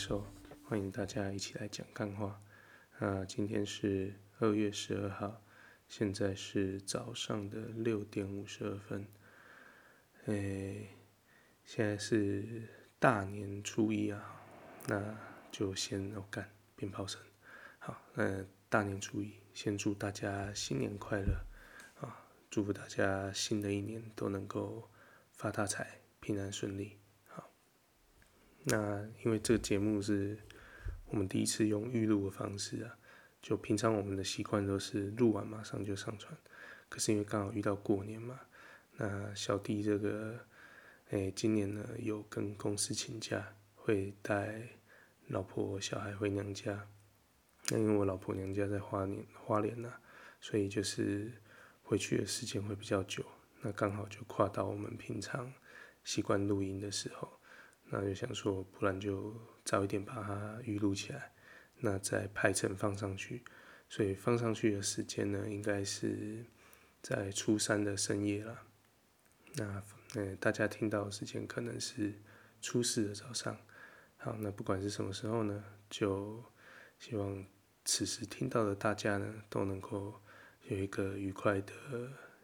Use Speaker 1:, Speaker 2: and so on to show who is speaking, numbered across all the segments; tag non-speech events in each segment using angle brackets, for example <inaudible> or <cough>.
Speaker 1: Hello，欢迎大家一起来讲干话。啊，今天是二月十二号，现在是早上的六点五十二分。诶，现在是大年初一啊，那就先要干鞭炮声。好，那大年初一，先祝大家新年快乐啊！祝福大家新的一年都能够发大财、平安顺利。那因为这个节目是我们第一次用预录的方式啊，就平常我们的习惯都是录完马上就上传，可是因为刚好遇到过年嘛，那小弟这个诶，今年呢有跟公司请假，会带老婆小孩回娘家。那因为我老婆娘家在花莲花莲呐，所以就是回去的时间会比较久。那刚好就跨到我们平常习惯录音的时候，那就想说，不然就早一点把它预录起来，那再排成放上去。所以放上去的时间呢，应该是在初三的深夜了。那呃，大家听到的时间可能是初四的早上。好，那不管是什么时候呢，就希望。此时听到的大家呢，都能够有一个愉快的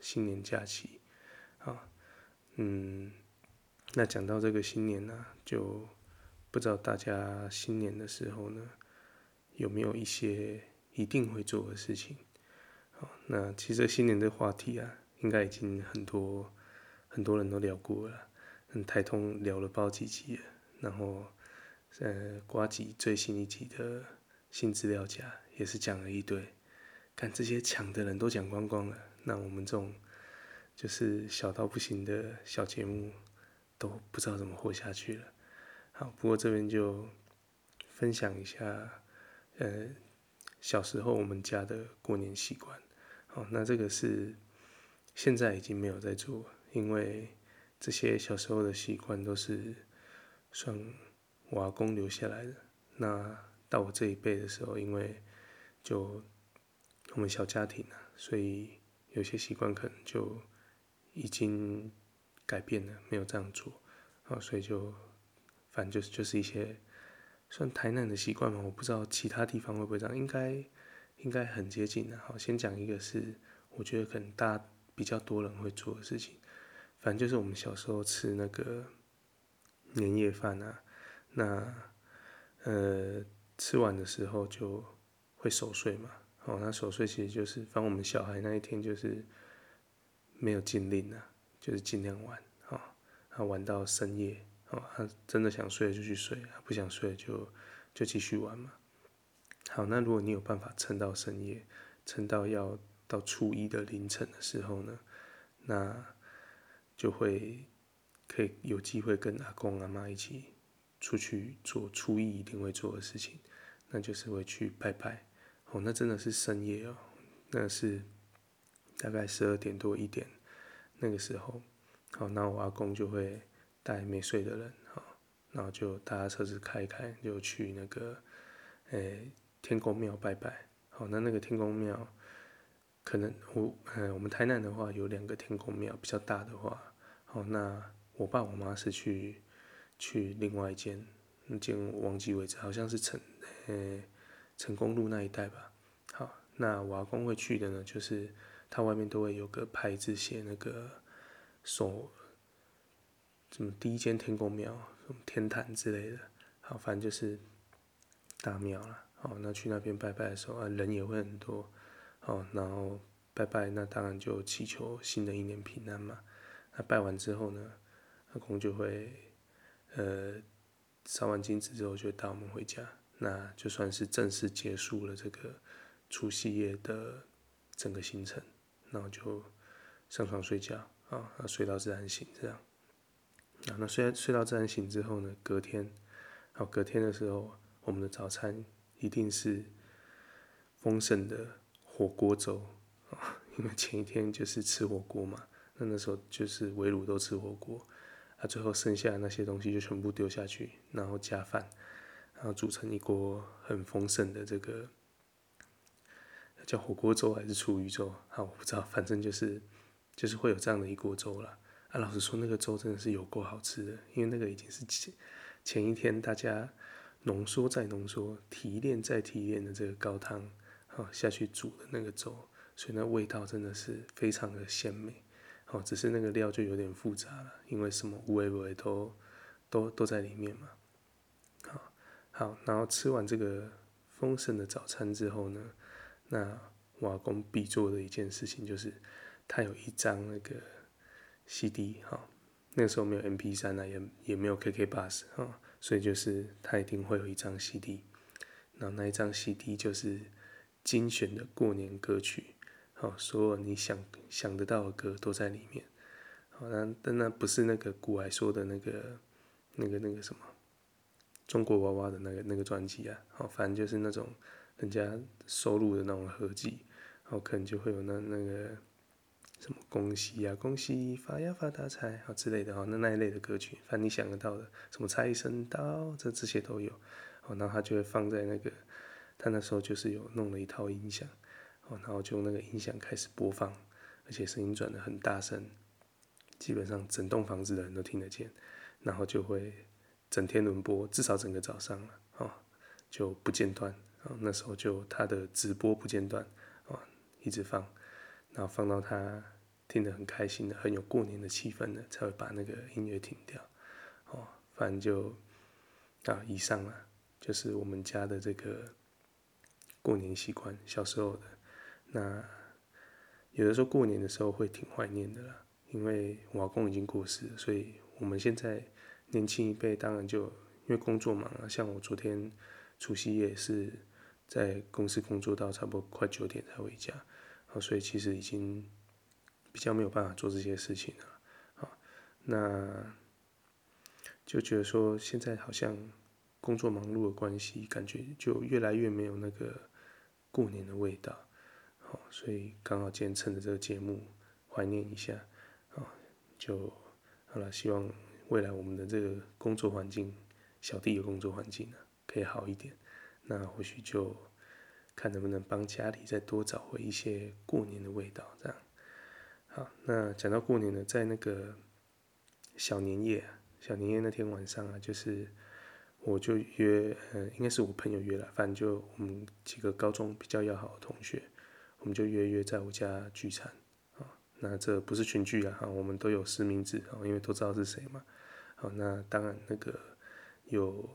Speaker 1: 新年假期，好，嗯，那讲到这个新年呢，就不知道大家新年的时候呢，有没有一些一定会做的事情？好，那其实新年的话题啊，应该已经很多很多人都聊过了，嗯，台通聊了包几集了，然后呃，瓜吉最新一集的。新资料夹也是讲了一堆，看这些强的人都讲光光了，那我们这种就是小到不行的小节目都不知道怎么活下去了。好，不过这边就分享一下，呃，小时候我们家的过年习惯。好，那这个是现在已经没有在做，因为这些小时候的习惯都是算我阿公留下来的。那到我这一辈的时候，因为就我们小家庭啊，所以有些习惯可能就已经改变了，没有这样做，啊，所以就反正就是就是一些算台南的习惯嘛，我不知道其他地方会不会这样，应该应该很接近的。好，先讲一个是我觉得可能大比较多人会做的事情，反正就是我们小时候吃那个年夜饭啊，那呃。吃完的时候就会守岁嘛，哦，那守岁其实就是，反正我们小孩那一天就是没有禁令啊，就是尽量玩，哦，他玩到深夜，哦，他真的想睡就去睡，不想睡就就继续玩嘛。好，那如果你有办法撑到深夜，撑到要到初一的凌晨的时候呢，那就会可以有机会跟阿公阿妈一起。出去做初一一定会做的事情，那就是会去拜拜。哦，那真的是深夜哦，那是大概十二点多一点那个时候。好，那我阿公就会带没睡的人，好，然后就大家车子开开，就去那个诶天公庙拜拜。好，那那个天公庙可能我呃我们台南的话有两个天公庙，比较大的话，好，那我爸我妈是去。去另外一间，那间忘记位置，好像是成，呃，成功路那一带吧。好，那我阿公会去的呢，就是它外面都会有个牌子写那个手，什么第一间天公庙，什么天坛之类的。好，反正就是大庙啦。好，那去那边拜拜的时候啊，人也会很多。好，然后拜拜，那当然就祈求新的一年平安嘛。那拜完之后呢，阿公就会。呃，烧完金纸之后就带我们回家，那就算是正式结束了这个除夕夜的整个行程，然后就上床睡觉啊，睡到自然醒这样。啊，那睡睡到自然醒之后呢，隔天，好，隔天的时候，我们的早餐一定是丰盛的火锅粥啊，因为前一天就是吃火锅嘛，那那时候就是围炉都吃火锅。啊，最后剩下的那些东西就全部丢下去，然后加饭，然后煮成一锅很丰盛的这个叫火锅粥还是厨余粥？啊，我不知道，反正就是就是会有这样的一锅粥了。啊，老实说，那个粥真的是有够好吃的，因为那个已经是前前一天大家浓缩再浓缩、提炼再提炼的这个高汤，好下去煮的那个粥，所以那味道真的是非常的鲜美。好，只是那个料就有点复杂了，因为什么五味味都都都在里面嘛。好，好，然后吃完这个丰盛的早餐之后呢，那我阿公必做的一件事情就是，他有一张那个 CD 哈。那个时候没有 MP3 啊，也也没有 KK bus 啊，所以就是他一定会有一张 CD，然后那一张 CD 就是精选的过年歌曲，好，所有你想想得到的歌都在里面，好，那但那不是那个古来说的那个那个那个什么中国娃娃的那个那个专辑啊，好，反正就是那种人家收录的那种合辑，然后可能就会有那那个。什么恭喜呀、恭喜发呀发大财啊之类的哈，那那一类的歌曲，反正你想得到的，什么财神到，这这些都有，哦，然后他就会放在那个，他那时候就是有弄了一套音响，哦，然后就那个音响开始播放，而且声音转得很大声，基本上整栋房子的人都听得见，然后就会整天轮播，至少整个早上了，哦，就不间断，哦，那时候就他的直播不间断，哦，一直放，然后放到他。听得很开心的，很有过年的气氛的，才会把那个音乐停掉。哦，反正就啊，以上啊，就是我们家的这个过年习惯。小时候的那有的时候过年的时候会挺怀念的啦，因为我阿公已经过世，所以我们现在年轻一辈当然就因为工作忙啊，像我昨天除夕夜是在公司工作到差不多快九点才回家，哦，所以其实已经。比较没有办法做这些事情了，好，那就觉得说现在好像工作忙碌的关系，感觉就越来越没有那个过年的味道，好，所以刚好今天趁着这个节目怀念一下，啊，就好了，希望未来我们的这个工作环境，小弟的工作环境呢，可以好一点，那或许就看能不能帮家里再多找回一些过年的味道，这样。好，那讲到过年呢，在那个小年夜，小年夜那天晚上啊，就是我就约，呃，应该是我朋友约了，反正就我们几个高中比较要好的同学，我们就约约在我家聚餐啊。那这不是群聚啊，哈，我们都有实名制啊，因为都知道是谁嘛。好，那当然那个有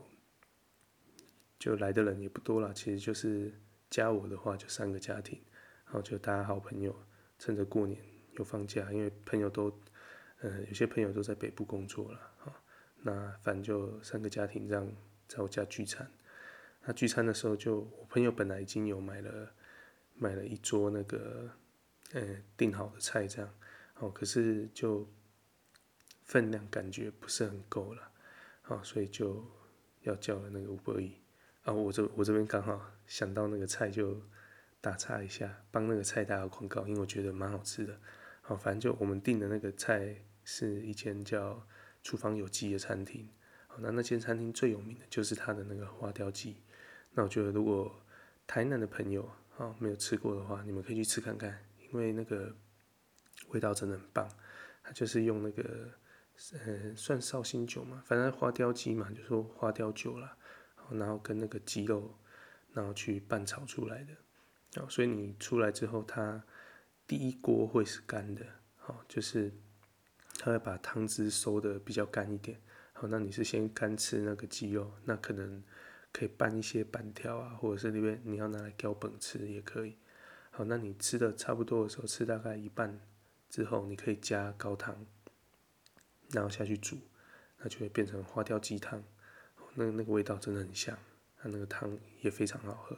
Speaker 1: 就来的人也不多了，其实就是加我的话就三个家庭，然后就大家好朋友，趁着过年。有放假，因为朋友都，呃，有些朋友都在北部工作了，哈，那反正就三个家庭这样在我家聚餐。那聚餐的时候就，我朋友本来已经有买了，买了一桌那个，呃，订好的菜这样，哦，可是就分量感觉不是很够了，啊，所以就要叫了那个 Uber Eats，啊，我这我这边刚好想到那个菜就打岔一下，帮那个菜打个广告，因为我觉得蛮好吃的。好，反正就我们订的那个菜是一间叫“厨房有鸡”的餐厅。好，那那间餐厅最有名的就是它的那个花雕鸡。那我觉得如果台南的朋友啊没有吃过的话，你们可以去吃看看，因为那个味道真的很棒。它就是用那个呃算绍兴酒嘛，反正花雕鸡嘛，就说花雕酒啦，然后跟那个鸡肉，然后去拌炒出来的。哦，所以你出来之后它。第一锅会是干的，好，就是它会把汤汁收的比较干一点，好，那你是先干吃那个鸡肉，那可能可以拌一些板条啊，或者是那边你要拿来浇本吃也可以，好，那你吃的差不多的时候，吃大概一半之后，你可以加高汤，然后下去煮，那就会变成花雕鸡汤，那那个味道真的很香，它那个汤也非常好喝，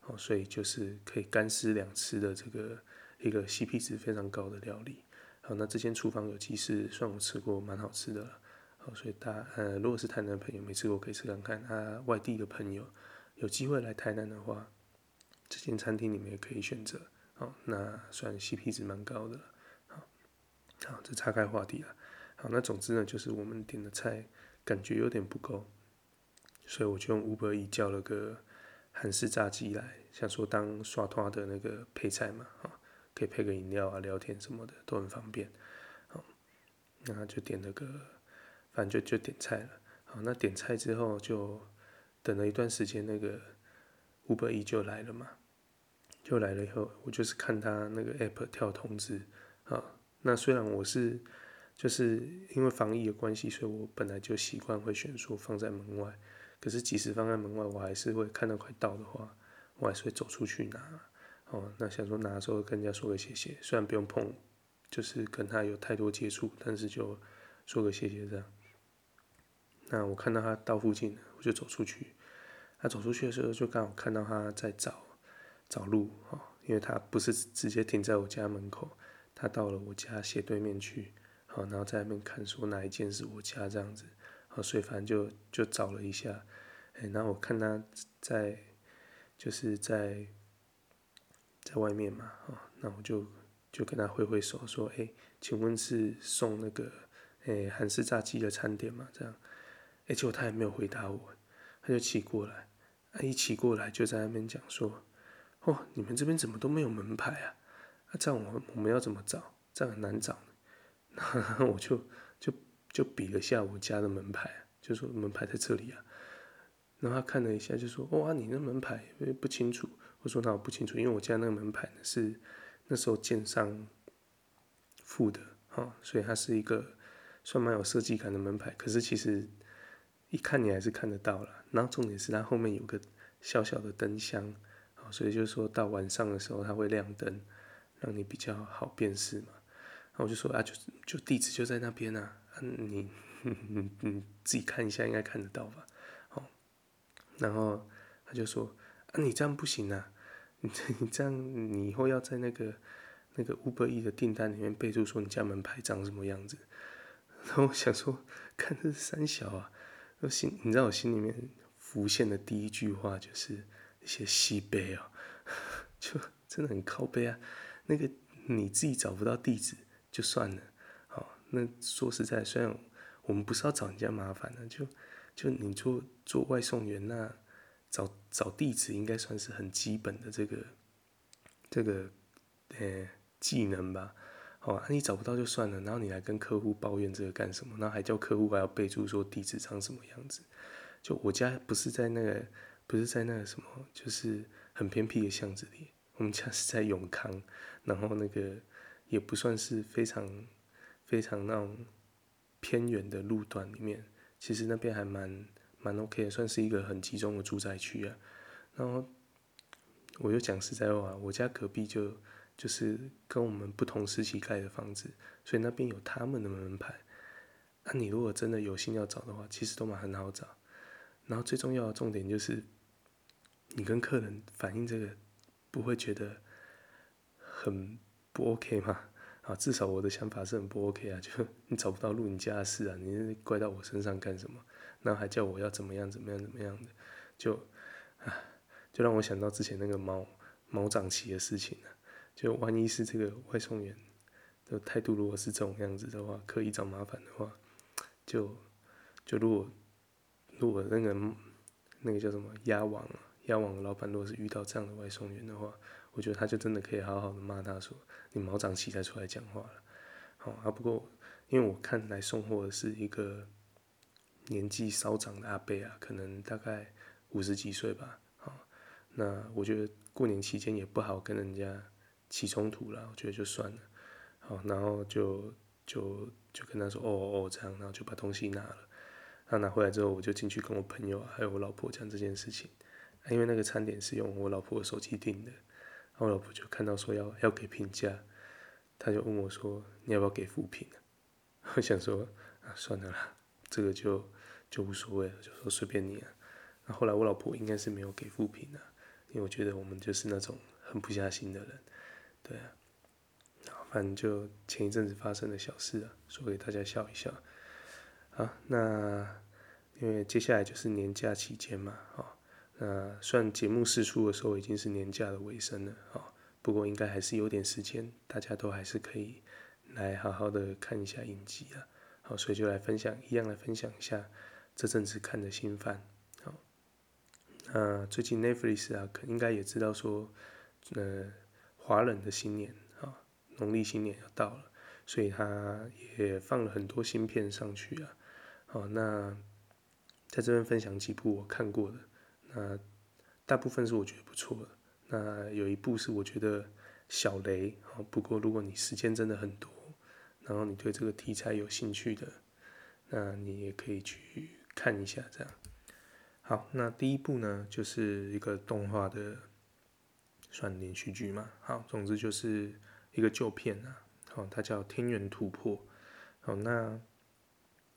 Speaker 1: 好，所以就是可以干湿两吃的这个。一个 CP 值非常高的料理，好，那这间厨房有鸡是算我吃过蛮好吃的了，好，所以大呃，如果是台南的朋友没吃过可以吃看看，啊，外地的朋友有机会来台南的话，这间餐厅你们也可以选择，好，那算 CP 值蛮高的，好，好，这岔开话题了，好，那总之呢，就是我们点的菜感觉有点不够，所以我就用 Uber Eats 叫了个韩式炸鸡来，想说当刷拖的那个配菜嘛，啊。可以配个饮料啊，聊天什么的都很方便。好，那就点了个，反正就就点菜了。好，那点菜之后就等了一段时间，那个 Uber E 就来了嘛。就来了以后，我就是看他那个 app 跳通知啊。那虽然我是就是因为防疫的关系，所以我本来就习惯会选说放在门外。可是即使放在门外，我还是会看到快到的话，我还是会走出去拿。哦，那想说拿的时候跟人家说个谢谢，虽然不用碰，就是跟他有太多接触，但是就说个谢谢这样。那我看到他到附近了，我就走出去。他走出去的时候，就刚好看到他在找。找路哦，因为他不是直接停在我家门口，他到了我家斜对面去，好，然后在那边看说哪一间是我家这样子，好，所以反正就就找了一下，哎，然后我看他在就是在在外面嘛，哦，那我就就跟他挥挥手说，哎，请问是送那个哎韩式炸鸡的餐点吗？这样，哎，结果他也没有回答我，他就骑过来，他一骑过来就在那边讲说。哦，你们这边怎么都没有门牌啊？那、啊、这样我我们要怎么找？这样很难找。然 <laughs> 后我就就就比了下我家的门牌，就说门牌在这里啊。然后他看了一下，就说：“哇，你那门牌不清楚。”我说：“那我不清楚，因为我家那个门牌呢是那时候建商付的，哈、哦，所以它是一个算蛮有设计感的门牌。可是其实一看你还是看得到了。然后重点是它后面有个小小的灯箱。”所以就是说到晚上的时候，它会亮灯，让你比较好辨识嘛。然后我就说啊，就就地址就在那边啊，你你你自己看一下，应该看得到吧？然后他就说啊，你这样不行啊，你 <laughs> 你这样你以后要在那个那个 Uber E 的订单里面备注说你家门牌长什么样子。然后我想说，看这是三小啊，我心你知道我心里面浮现的第一句话就是。一些西北哦，<laughs> 就真的很靠背啊。那个你自己找不到地址就算了，好，那说实在，虽然我们不是要找人家麻烦的，就就你做做外送员，那找找地址应该算是很基本的这个这个呃技能吧。好啊，你找不到就算了，然后你来跟客户抱怨这个干什么？然后还叫客户还要备注说地址长什么样子？就我家不是在那个。不是在那个什么，就是很偏僻的巷子里。我们家是在永康，然后那个也不算是非常非常那种偏远的路段里面。其实那边还蛮蛮 OK 的，算是一个很集中的住宅区啊。然后我就讲实在话，我家隔壁就就是跟我们不同时期盖的房子，所以那边有他们的门牌。那你如果真的有心要找的话，其实都蛮很好找。然后最重要的重点就是。你跟客人反映这个，不会觉得很不 OK 吗？啊，至少我的想法是很不 OK 啊！<laughs> 就你找不到路，你家的事啊，你怪到我身上干什么？然后还叫我要怎么样怎么样怎么样的，就啊，就让我想到之前那个猫猫长齐的事情了。就万一是这个外送员的态度如果是这种样子的话，刻意找麻烦的话，就就如果如果那个那个叫什么鸭王啊。要往老板，如果是遇到这样的外送员的话，我觉得他就真的可以好好的骂他说：“你毛长齐才出来讲话了。”好啊，不过因为我看来送货的是一个年纪稍长的阿伯啊，可能大概五十几岁吧。好，那我觉得过年期间也不好跟人家起冲突了，我觉得就算了。好，然后就就就跟他说：“哦哦，这样。”然后就把东西拿了。他拿回来之后，我就进去跟我朋友还有我老婆讲这件事情。因为那个餐点是用我老婆的手机订的，后我老婆就看到说要要给评价，她就问我说：“你要不要给负评？” <laughs> 我想说啊，算了啦，这个就就无所谓了，就说随便你啊。那后来我老婆应该是没有给负评的，因为我觉得我们就是那种狠不下心的人，对啊。然后反正就前一阵子发生的小事啊，说给大家笑一笑。好，那因为接下来就是年假期间嘛，啊。那算节目试出的时候已经是年假的尾声了啊，不过应该还是有点时间，大家都还是可以来好好的看一下影集啊。好，所以就来分享，一样来分享一下这阵子看的新番。好，那最近 Netflix 啊，可应该也知道说，呃，华人的新年啊，农历新年要到了，所以他也放了很多新片上去啊。好，那在这边分享几部我看过的，那大部分是我觉得不错的，那有一部是我觉得小雷，不过如果你时间真的很多，然后你对这个题材有兴趣的，那你也可以去看一下这样。好，那第一部呢，就是一个动画的，算连续剧嘛。好，总之就是一个旧片啊。好，它叫《天元突破》。好，那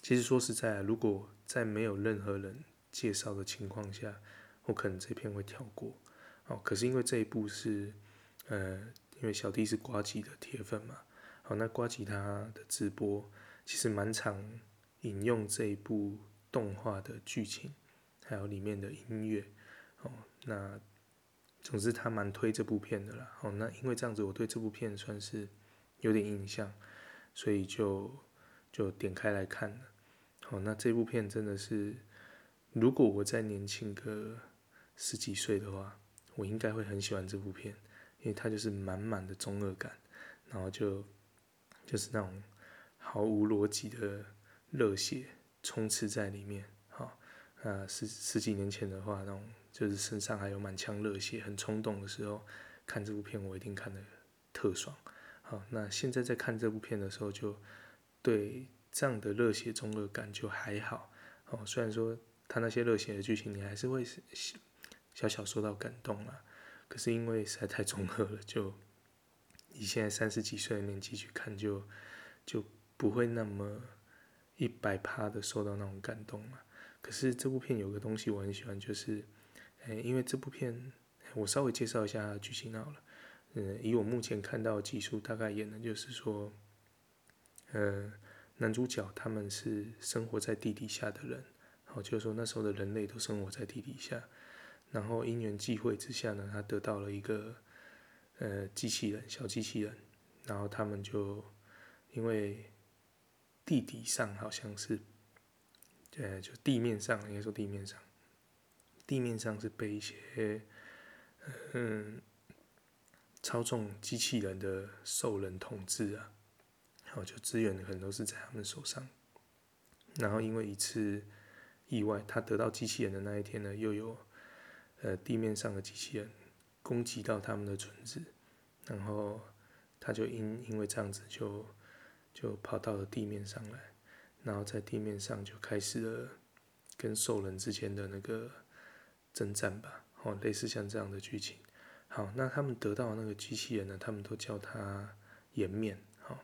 Speaker 1: 其实说实在，如果在没有任何人介绍的情况下，我可能这片会跳过。好，可是因为这一部是，呃，因为小弟是瓜吉的铁粉嘛。好，那瓜吉他的直播其实蛮常引用这一部动画的剧情。还有里面的音乐，哦，那总之他蛮推这部片的啦，哦，那因为这样子，我对这部片算是有点印象，所以就就点开来看了，哦，那这部片真的是，如果我再年轻个十几岁的话，我应该会很喜欢这部片，因为它就是满满的中二感，然后就就是那种毫无逻辑的热血充斥在里面。那，十十几年前的话，那种就是身上还有满腔热血、很冲动的时候，看这部片我一定看得特爽。好，那现在在看这部片的时候，就对这样的热血中二感就还好。哦，虽然说他那些热血的剧情，你还是会小小受到感动了，可是因为实在太中二了，就以现在三十几岁的年纪去看就，就不会那么一百趴的受到那种感动了。可是这部片有个东西我很喜欢，就是，哎，因为这部片，我稍微介绍一下剧情好了。嗯，以我目前看到的技术，大概演的就是说，呃，男主角他们是生活在地底下的人，好，就是说那时候的人类都生活在地底下，然后因缘际会之下呢，他得到了一个，呃，机器人，小机器人，然后他们就因为地底上好像是。呃，就地面上，应该说地面上，地面上是被一些嗯操纵机器人的兽人统治啊，然后就资源可能都是在他们手上。然后因为一次意外，他得到机器人的那一天呢，又有呃地面上的机器人攻击到他们的村子，然后他就因因为这样子就就跑到了地面上来。然后在地面上就开始了跟兽人之间的那个征战吧，哦，类似像这样的剧情。好，那他们得到那个机器人呢，他们都叫它颜面，好、哦，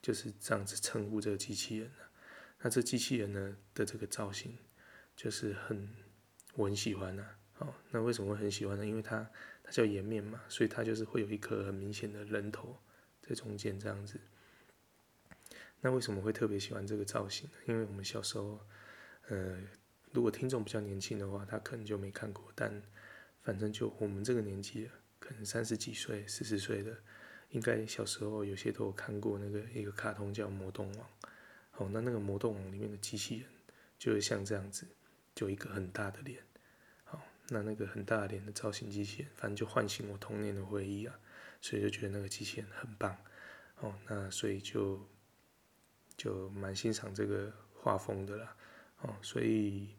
Speaker 1: 就是这样子称呼这个机器人。那这机器人呢的这个造型就是很我很喜欢呐，哦，那为什么会很喜欢呢？因为它它叫颜面嘛，所以它就是会有一颗很明显的人头在中间这样子。那为什么会特别喜欢这个造型呢？因为我们小时候，呃，如果听众比较年轻的话，他可能就没看过。但反正就我们这个年纪，可能三十几岁、四十岁的，应该小时候有些都有看过那个一个卡通叫《魔动王》。哦，那那个《魔动王》里面的机器人，就是像这样子，就一个很大的脸。那那个很大脸的造型机器人，反正就唤醒我童年的回忆啊，所以就觉得那个机器人很棒。哦，那所以就。就蛮欣赏这个画风的啦，哦，所以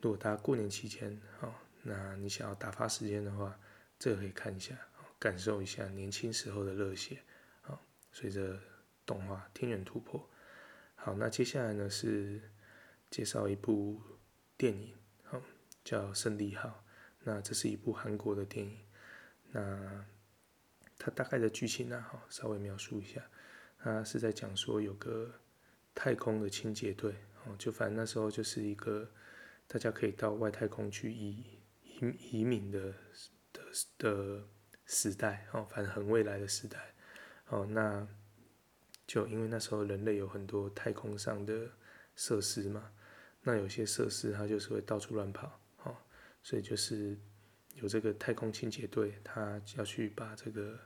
Speaker 1: 如果大家过年期间，哦，那你想要打发时间的话，这个可以看一下，感受一下年轻时候的热血，啊，随着动画《天元突破》。好，那接下来呢是介绍一部电影，叫《胜利号》，那这是一部韩国的电影，那它大概的剧情呢，哈，稍微描述一下，它是在讲说有个。太空的清洁队，哦，就反正那时候就是一个大家可以到外太空去移移移民的的的时代，哦，反正很未来的时代，哦，那就因为那时候人类有很多太空上的设施嘛，那有些设施它就是会到处乱跑，所以就是有这个太空清洁队，他要去把这个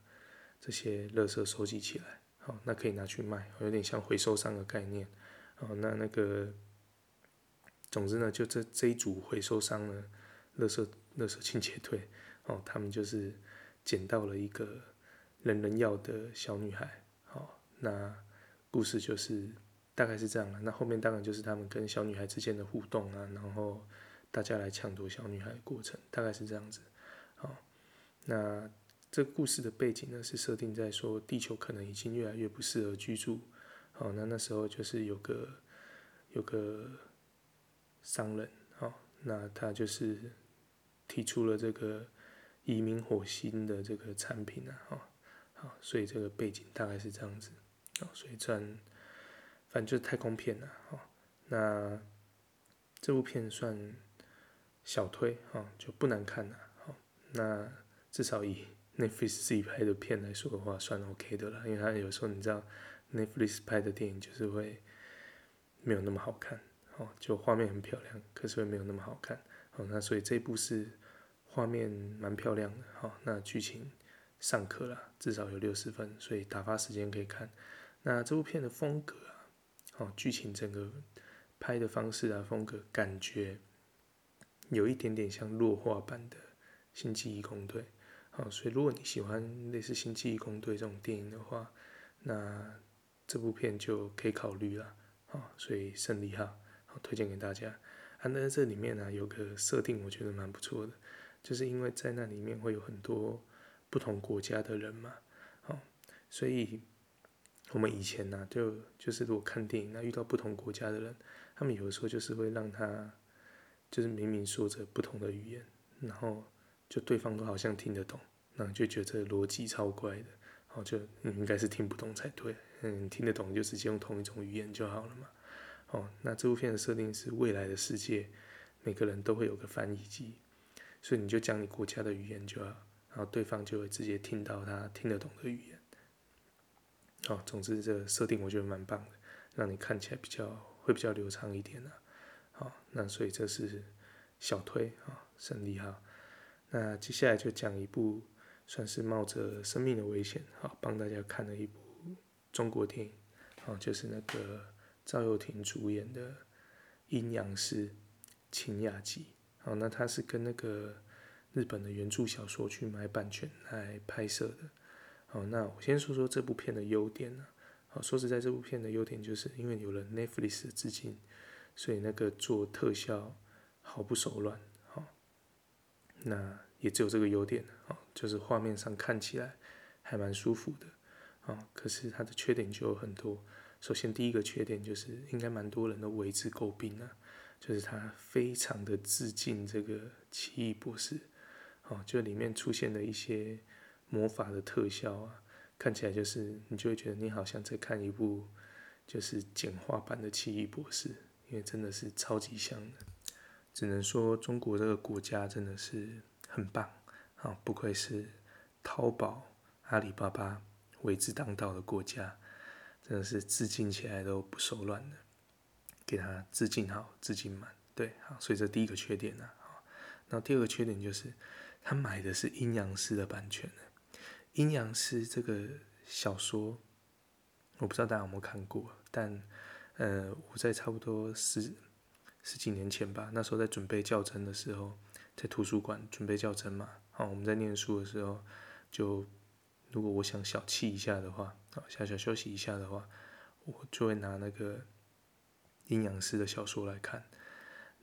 Speaker 1: 这些垃圾收集起来。哦，那可以拿去卖，有点像回收商的概念。哦，那那个，总之呢，就这这一组回收商呢，垃圾垃圾清洁队，哦，他们就是捡到了一个人人要的小女孩。哦，那故事就是大概是这样了。那后面当然就是他们跟小女孩之间的互动啊，然后大家来抢夺小女孩的过程，大概是这样子。好，那这故事的背景呢，是设定在说地球可能已经越来越不适合居住。好，那那时候就是有个有个商人，好，那他就是提出了这个移民火星的这个产品啊，好，好，所以这个背景大概是这样子。好，所以算。反正就是太空片了，哦，那这部片算小推，哦，就不难看了，哦，那至少以 Netflix 自己拍的片来说的话，算 OK 的了，因为他有时候你知道 Netflix 拍的电影就是会没有那么好看，哦，就画面很漂亮，可是会没有那么好看，哦，那所以这部是画面蛮漂亮的，哦，那剧情尚可了，至少有六十分，所以打发时间可以看。那这部片的风格啊。哦，剧情整个拍的方式啊，风格感觉有一点点像弱化版的《星际异攻队》。好，所以如果你喜欢类似《星际异攻队》这种电影的话，那这部片就可以考虑了。好，所以胜利号好推荐给大家。啊，那这里面呢，有个设定，我觉得蛮不错的，就是因为在那里面会有很多不同国家的人嘛。好，所以。我们以前呢、就就是如果看电影，那遇到不同国家的人，他们有的时候就是会让他，就是明明说着不同的语言，然后就对方都好像听得懂，那就觉得逻辑超怪的，然后就你应该是听不懂才对，嗯，听得懂就直接用同一种语言就好了嘛。哦，那这部片的设定是未来的世界，每个人都会有个翻译机，所以你就讲你国家的语言就好，然后对方就会直接听到他听得懂的语言。哦，总之这个设定我觉得蛮棒的，让你看起来比较会比较流畅一点呢。好，那所以这是小推啊，胜利哈。那接下来就讲一部算是冒着生命的危险，好帮大家看了一部中国电影，好就是那个赵又廷主演的《阴阳师晴雅集》。好，那他是跟那个日本的原著小说去买版权来拍摄的。好，那我先说说这部片的优点呢。好，说实在，这部片的优点就是因为有了 Netflix 的资金，所以那个做特效毫不手软。好，那也只有这个优点。好，就是画面上看起来还蛮舒服的。好，可是它的缺点就有很多。首先，第一个缺点就是应该蛮多人都为之诟病啊，就是它非常的致敬这个奇异博士。哦，就里面出现的一些。魔法的特效啊，看起来就是你就会觉得你好像在看一部就是简化版的奇异博士，因为真的是超级香的。只能说中国这个国家真的是很棒啊，不愧是淘宝、阿里巴巴为之当道的国家，真的是致敬起来都不手软的，给他致敬好，致敬满。对，好，所以这第一个缺点呢，好，那第二个缺点就是他买的是阴阳师的版权。阴阳师这个小说，我不知道大家有没有看过，但呃，我在差不多十十几年前吧，那时候在准备教甄的时候，在图书馆准备教甄嘛，哦，我们在念书的时候，就如果我想小憩一下的话，好，小小休息一下的话，我就会拿那个阴阳师的小说来看，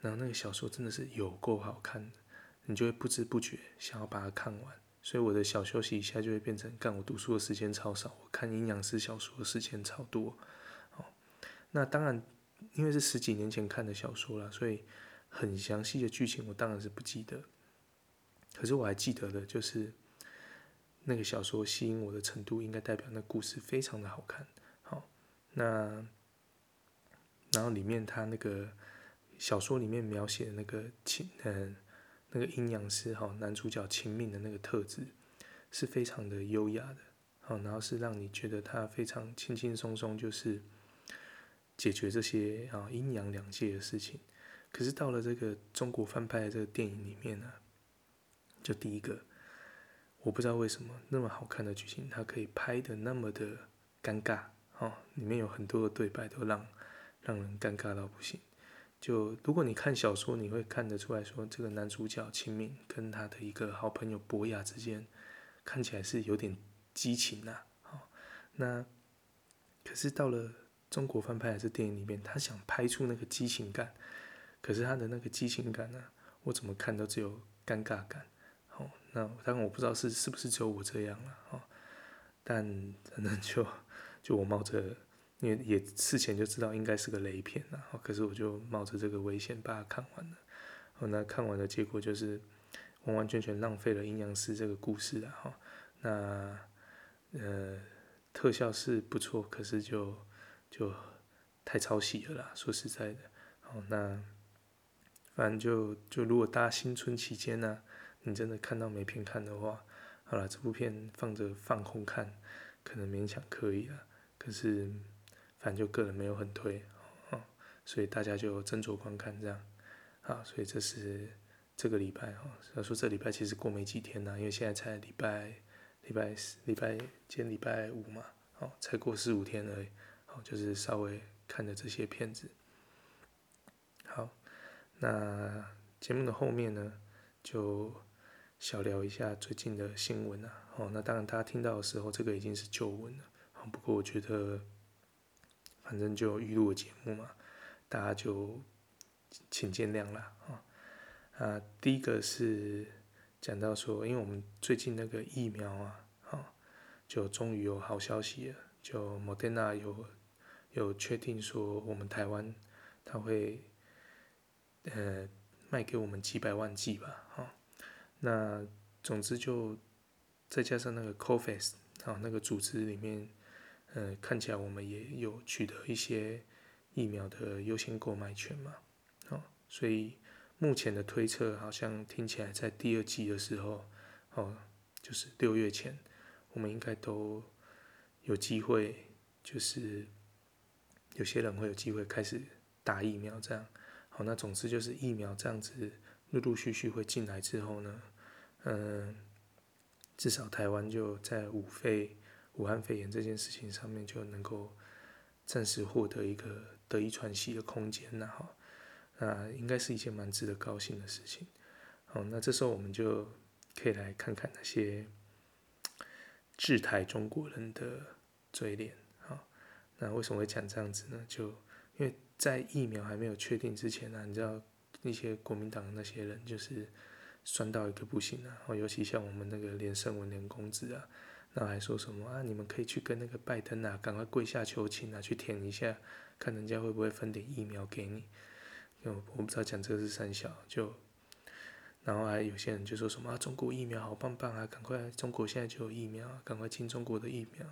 Speaker 1: 然后那个小说真的是有够好看的，你就会不知不觉想要把它看完。所以我的小休息一下就会变成干，我读书的时间超少，我看阴阳师小说的时间超多。那当然，因为是十几年前看的小说了，所以很详细的剧情我当然是不记得。可是我还记得的就是那个小说吸引我的程度，应该代表那故事非常的好看。好，那然后里面他那个小说里面描写的那个情，嗯。那个阴阳师哈，男主角秦命的那个特质是非常的优雅的，好，然后是让你觉得他非常轻轻松松，就是解决这些啊阴阳两界的事情。可是到了这个中国翻拍的这个电影里面呢，就第一个，我不知道为什么那么好看的剧情，它可以拍的那么的尴尬，哦，里面有很多的对白都让让人尴尬到不行。就如果你看小说，你会看得出来说，这个男主角秦明跟他的一个好朋友博雅之间，看起来是有点激情呐。好，那可是到了中国翻拍的这电影里面，他想拍出那个激情感，可是他的那个激情感呢，我怎么看都只有尴尬感。哦，那当然我不知道是是不是只有我这样了哦，但反正就就我冒着，因为也事前就知道应该是个雷片了，可是我就冒着这个危险把它看完了。哦，那看完的结果就是完完全全浪费了阴阳师这个故事了哈。那呃特效是不错，可是就就太抄袭了啦，说实在的。哦，那反正就就如果大家新春期间呢，你真的看到没片看的话，好了，这部片放着放空看，可能勉强可以了。可是反正就个人没有很推，哦，所以大家就斟酌观看这样。啊，所以这是这个礼拜哈，要说这礼拜其实过没几天呢，因为现在才礼拜礼拜四礼拜今天礼拜五嘛，哦，才过四五天而已，就是稍微看的这些片子。好，那节目的后面呢，就小聊一下最近的新闻啊，哦，那当然大家听到的时候，这个已经是旧闻了，好，不过我觉得反正就预录的节目嘛，大家就。请见谅啦，啊，啊，第一个是讲到说，因为我们最近那个疫苗啊，啊，就终于有好消息了，就莫德纳有有确定说，我们台湾他会呃卖给我们几百万剂吧，哈，那总之就再加上那个 COVAX 啊那个组织里面，呃，看起来我们也有取得一些疫苗的优先购买权嘛。哦所以目前的推测好像听起来，在第二季的时候，哦，就是六月前，我们应该都有机会，就是有些人会有机会开始打疫苗，这样。好，那总之就是疫苗这样子陆陆续续会进来之后呢，嗯，至少台湾就在武肺、武汉肺炎这件事情上面就能够暂时获得一个得以喘息的空间，然后。那应该是一件蛮值得高兴的事情。好，那这时候我们就可以来看看那些制台中国人的嘴脸。那为什么会讲这样子呢？就因为在疫苗还没有确定之前呢，你知道那些国民党那些人就是酸到一个不行啊。尤其像我们那个连胜文连公子啊，那还说什么啊？你们可以去跟那个拜登啊，赶快跪下求情啊，去舔一下，看人家会不会分点疫苗给你。我不知道讲这个是三小，就，然后还有些人就说什么啊，中国疫苗好棒棒啊，赶快中国现在就有疫苗，赶快进中国的疫苗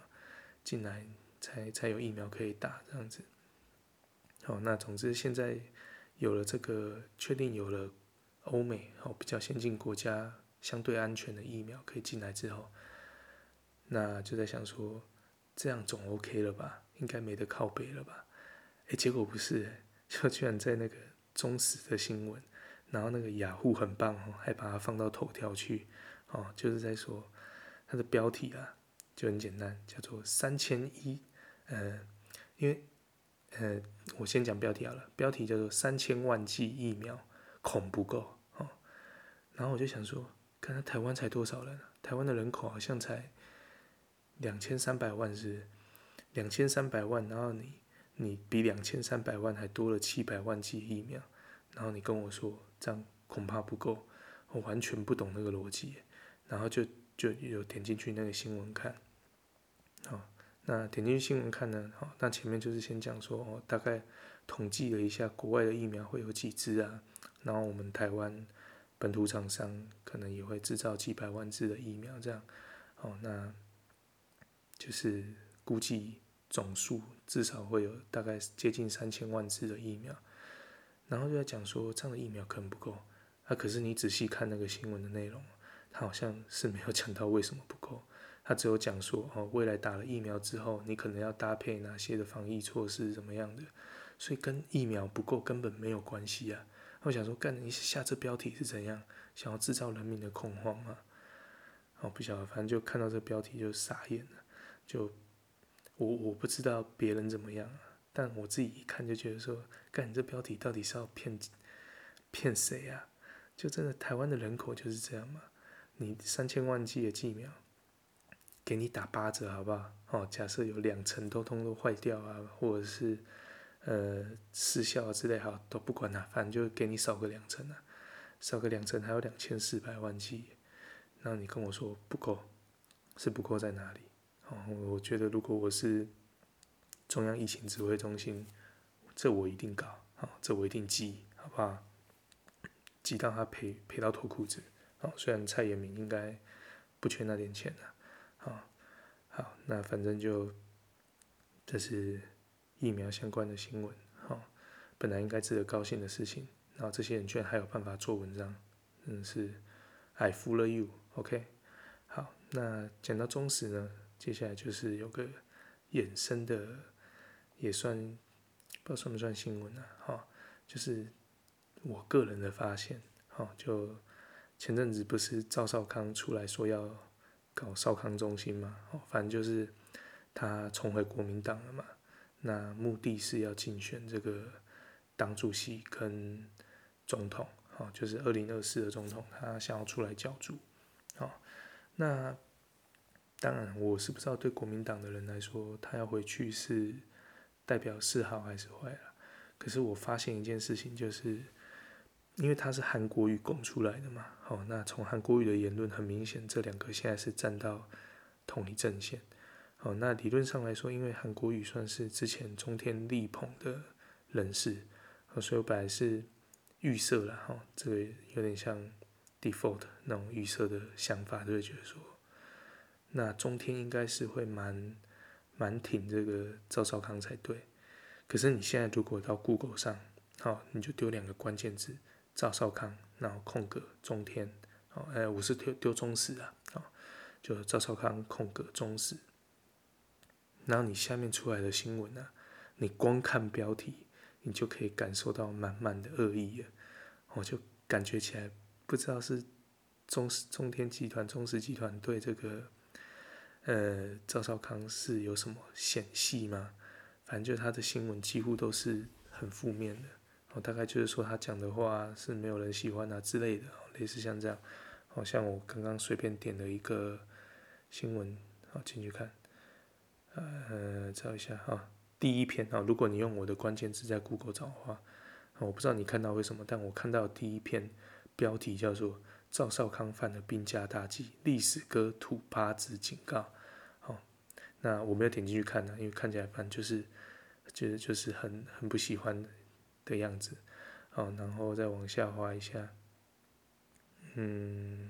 Speaker 1: 进来才才有疫苗可以打这样子。好，那总之现在有了这个确定有了欧美哦比较先进国家相对安全的疫苗可以进来之后，那就在想说这样总 OK 了吧？应该没得靠北了吧？哎，结果不是，就居然在那个。忠实的新闻，然后那个雅虎很棒哦，还把它放到头条去，哦，就是在说它的标题啊，就很简单，叫做三千一，呃，因为呃，我先讲标题好了，标题叫做三千万剂疫苗恐不够哦，然后我就想说，看他台湾才多少人啊，台湾的人口好像才两千三百万是，两千三百万，然后你。你比两千三百万还多了七百万剂疫苗，然后你跟我说这样恐怕不够，我完全不懂那个逻辑，然后就就有点进去那个新闻看，那点进去新闻看呢，好，那前面就是先讲说哦，大概统计了一下国外的疫苗会有几支啊，然后我们台湾本土厂商可能也会制造几百万支的疫苗这样，哦，那就是估计。总数至少会有大概接近三千万支的疫苗，然后就在讲说这样的疫苗可能不够，啊，可是你仔细看那个新闻的内容，他好像是没有讲到为什么不够，他只有讲说哦，未来打了疫苗之后，你可能要搭配哪些的防疫措施怎么样的，所以跟疫苗不够根本没有关系啊。我想说，干你下这标题是怎样，想要制造人民的恐慌吗？哦，不晓得，反正就看到这标题就傻眼了，就。我我不知道别人怎么样啊，但我自己一看就觉得说，干你这标题到底是要骗骗谁啊？就真的台湾的人口就是这样嘛？你三千万剂的疫苗，给你打八折好不好？哦，假设有两层都通都坏掉啊，或者是呃失效之类，好都不管了，反正就给你少个两成啊，少个两成还有两千四百万剂，那你跟我说不够，是不够在哪里？哦，我觉得如果我是中央疫情指挥中心，这我一定搞，哦，这我一定记，好不好？记到他赔赔到脱裤子，哦，虽然蔡衍明应该不缺那点钱啊。好，好，那反正就这是疫苗相关的新闻，好，本来应该值得高兴的事情，然后这些人居然还有办法做文章，真的是 I fool you，OK？好，那讲到中时呢，接下来就是有个衍生的，也算不知道算不算新闻啊，哈，就是我个人的发现，哈，就前阵子不是赵少康出来说要。搞少康中心嘛，哦，反正就是他重回国民党了嘛。那目的是要竞选这个党主席跟总统，哦，就是二零二四的总统，他想要出来角逐，哦。那当然，我是不知道对国民党的人来说，他要回去是代表是好还是坏啊。可是我发现一件事情，就是。因为他是韩国瑜拱出来的嘛，好，那从韩国瑜的言论很明显，这两个现在是站到同一阵线，好，那理论上来说，因为韩国瑜算是之前中天力捧的人士，所以我本来是预设了哈，这个有点像 default 那种预设的想法，就会觉得说，那中天应该是会蛮蛮挺这个赵少康才对，可是你现在如果到 Google 上，好，你就丢两个关键字。赵少康，然后空格中天，哦，哎，我是丢丢中时啊，哦，就赵少康空格中时，然后你下面出来的新闻啊，你光看标题，你就可以感受到满满的恶意了，我就感觉起来，不知道是中中天集团、中时集团对这个，呃，赵少康是有什么嫌隙吗？反正就他的新闻几乎都是很负面的。我大概就是说他讲的话是没有人喜欢啊之类的，类似像这样，好像我刚刚随便点了一个新闻，好进去看，呃，找一下哈，第一篇啊，如果你用我的关键字在 Google 找的话，我不知道你看到为什么，但我看到第一篇标题叫做赵少康犯了兵家大忌，历史哥吐八字警告，好，那我没有点进去看呢，因为看起来反正就是觉得就是很很不喜欢的。样子，好，然后再往下滑一下，嗯，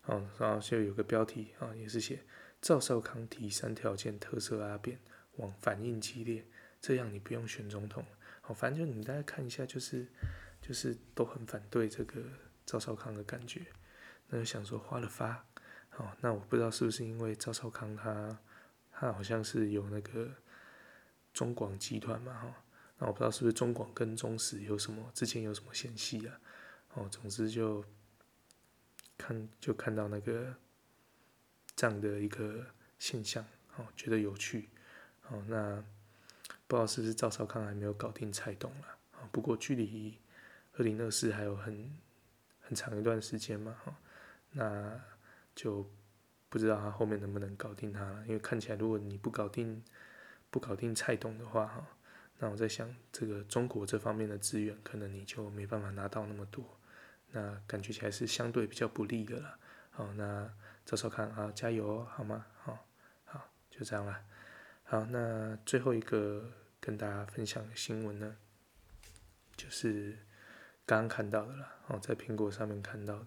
Speaker 1: 好，然后就有个标题啊，也是写赵少康提三条件特色阿扁，网反应激烈，这样你不用选总统，好，反正就你大家看一下，就是就是都很反对这个赵少康的感觉，那就想说花了发，好，那我不知道是不是因为赵少康他他好像是有那个中广集团嘛，哈。那我不知道是不是中广跟中时有什么之前有什么嫌隙啊？哦，总之就看就看到那个这样的一个现象，哦，觉得有趣，哦，那不知道是不是赵少康还没有搞定蔡董了？啊，不过距离二零二四还有很很长一段时间嘛，哈，那就不知道他后面能不能搞定他了，因为看起来如果你不搞定不搞定蔡董的话，哈。那我在想，这个中国这方面的资源，可能你就没办法拿到那么多，那感觉起来是相对比较不利的了。好，那赵少康啊，加油哦，好吗？好，好，就这样了。好，那最后一个跟大家分享的新闻呢，就是刚刚看到的了，哦，在苹果上面看到的。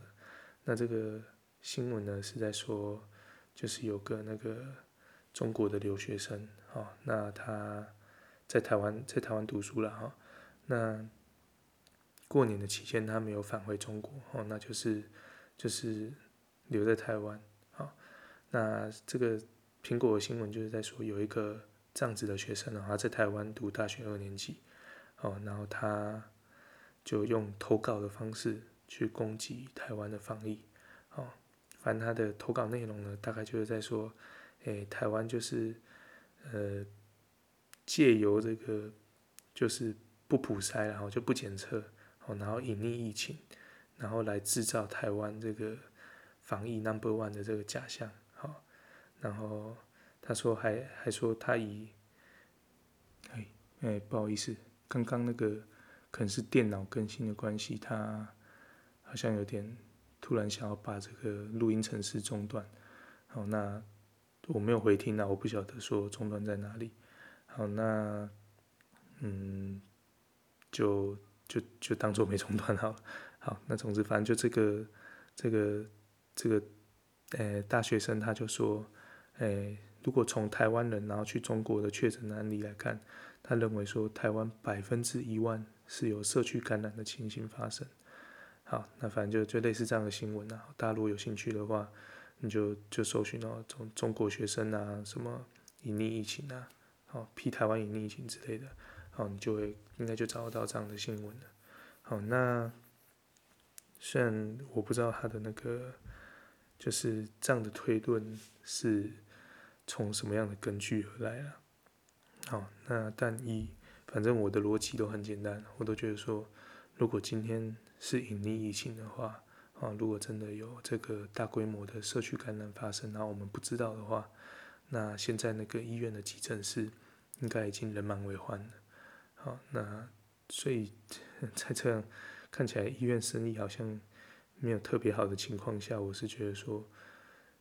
Speaker 1: 那这个新闻呢，是在说，就是有个那个中国的留学生，哦，那他。在台湾，在台湾读书了哈。那过年的期间，他没有返回中国哦，那就是就是留在台湾。好，那这个苹果的新闻就是在说，有一个这样子的学生，他在台湾读大学二年级，哦，然后他就用投稿的方式去攻击台湾的防疫。哦，反正他的投稿内容呢，大概就是在说，诶，台湾就是呃。借由这个就是不普筛，然后就不检测，然后隐匿疫情，然后来制造台湾这个防疫 number one 的这个假象，好，然后他说还还说他以，哎哎不好意思，刚刚那个可能是电脑更新的关系，他好像有点突然想要把这个录音程式中断。好，那我没有回听啊，我不晓得说中断在哪里。好，那嗯，就就就当做没中断好了。好，那总之反正就这个这个这个。呃，大学生他就说，诶，如果从台湾人然后去中国的确诊案例来看，他认为说台湾百分之一万是有社区感染的情形发生。好，那反正就就类似这样的新闻啊。大家如果有兴趣的话，你就就搜寻哦，中中国学生啊，什么隐匿疫情啊，好，批台湾隐匿疫情之类的，好，你就会应该就找得到这样的新闻了。好，那虽然我不知道他的那个。就是这样的推论是从什么样的根据而来啊？好，那但一反正我的逻辑都很简单，我都觉得说，如果今天是隐匿疫情的话，啊，如果真的有这个大规模的社区感染发生，然后我们不知道的话，那现在那个医院的急诊室应该已经人满为患了。好，那所以 <laughs> 在这样看起来，医院生意好像。没有特别好的情况下，我是觉得说，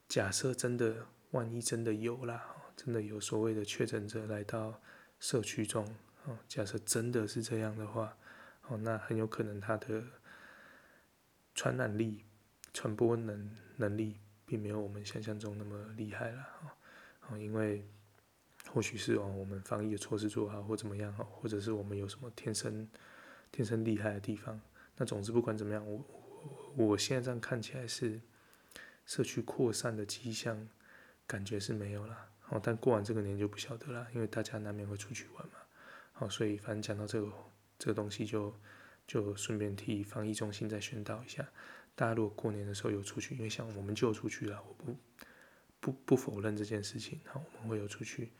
Speaker 1: 假设真的，万一真的有啦，真的有所谓的确诊者来到社区中，哦，假设真的是这样的话，哦，那很有可能他的传染力、传播能能力，并没有我们想象中那么厉害啦，因为或许是哦，我们防疫的措施做好，或怎么样，或者是我们有什么天生天生厉害的地方，那总之不管怎么样，我。我现在这样看起来是社区扩散的迹象，感觉是没有了。哦，但过完这个年就不晓得了，因为大家难免会出去玩嘛。好，所以反正讲到这个这个东西就，就顺便替防疫中心再宣导一下，大家如果过年的时候有出去，因为像我们就出去了，我不不不否认这件事情。好，我们会有出去。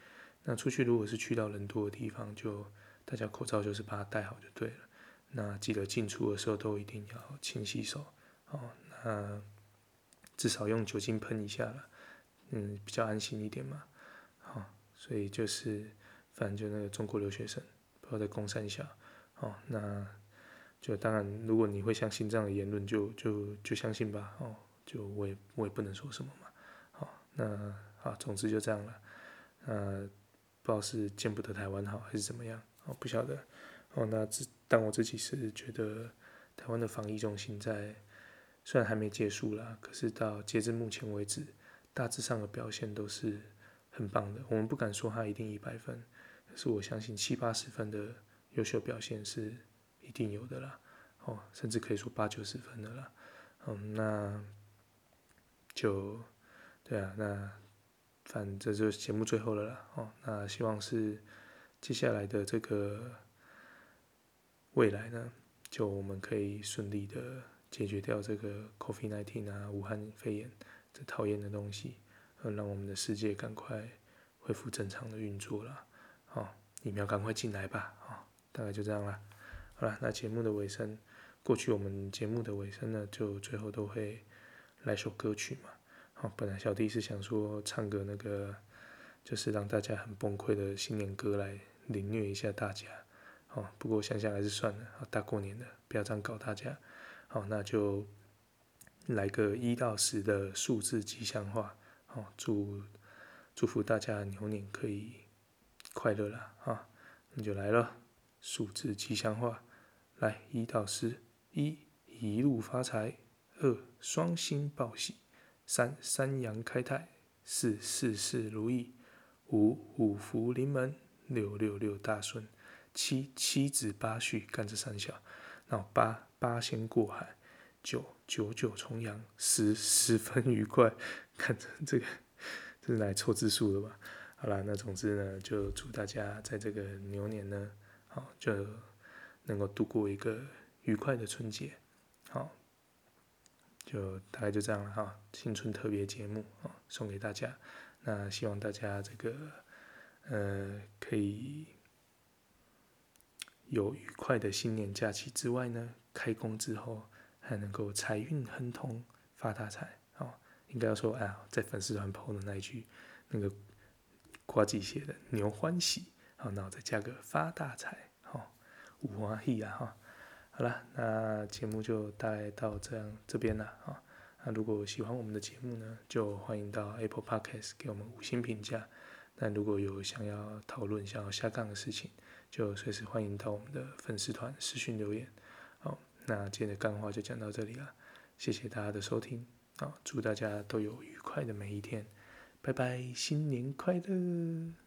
Speaker 1: 那出去如果是去到人多的地方，就大家口罩就是把它戴好就对了。那记得进出的时候都一定要勤洗手。哦，那至少用酒精喷一下了，嗯，比较安心一点嘛。好，所以就是，反正就那个中国留学生，不要在公山下。哦，那就当然，如果你会相信这样的言论，就就就相信吧。哦，就我也我也不能说什么嘛。嗯，好，总之就这样了。呃，不知道是见不得台湾好还是怎么样，哦，不晓得。哦，那自但我自己是觉得台湾的防疫中心在。虽然还没结束啦，可是到截至目前为止，大致上的表现都是很棒的。我们不敢说它一定一百分，可是我相信七八十分的优秀表现是一定有的啦。哦，甚至可以说八九十分的啦。嗯，那就对啊，那反正就是节目最后了啦。哦，那希望是接下来的这个未来呢，就我们可以顺利的。解决掉这个 COVID-19 啊，武汉肺炎这讨厌的东西，呃，让我们的世界赶快恢复正常的运作了。哦，疫苗赶快进来吧。哦，大概就这样了。好了，那节目的尾声，过去我们节目的尾声呢，就最后都会来首歌曲嘛。哦，本来小弟是想说唱个那个，就是让大家很崩溃的新年歌来凌虐一下大家。哦，不过想想还是算了。好，大过年的，不要这样搞大家。好，那就来个一到十的数字吉祥话。好，祝祝福大家牛年可以快乐啦！哈，那就来了，数字吉祥话，来一到十：一一路发财，二双星报喜，三三阳开泰，四事事如意，五五福临门，六六六大顺，七七子八婿，干这三小，然后八。八仙过海，九九九重阳，十十分愉快。<laughs> 看着这个，这是来凑字数的吧？好啦，那总之呢，就祝大家在这个牛年呢，好就能够度过一个愉快的春节。好，就大概就这样了哈。新春特别节目啊，送给大家。那希望大家这个呃可以有愉快的新年假期之外呢。开工之后还能够财运亨通、发大财，哦，应该要说，哎呀，在粉丝团 PO 的那一句，那个呱吉写的牛欢喜，好，那我再加个发大财，好，五花喜啊哈。好了，那节目就大概到这样这边了啊。那如果喜欢我们的节目呢，就欢迎到 Apple Podcast 给我们五星评价。那如果有想要讨论、想要下杠的事情，就随时欢迎到我们的粉丝团私讯留言。好，那今天的干话就讲到这里了，谢谢大家的收听。好，祝大家都有愉快的每一天，拜拜，新年快乐！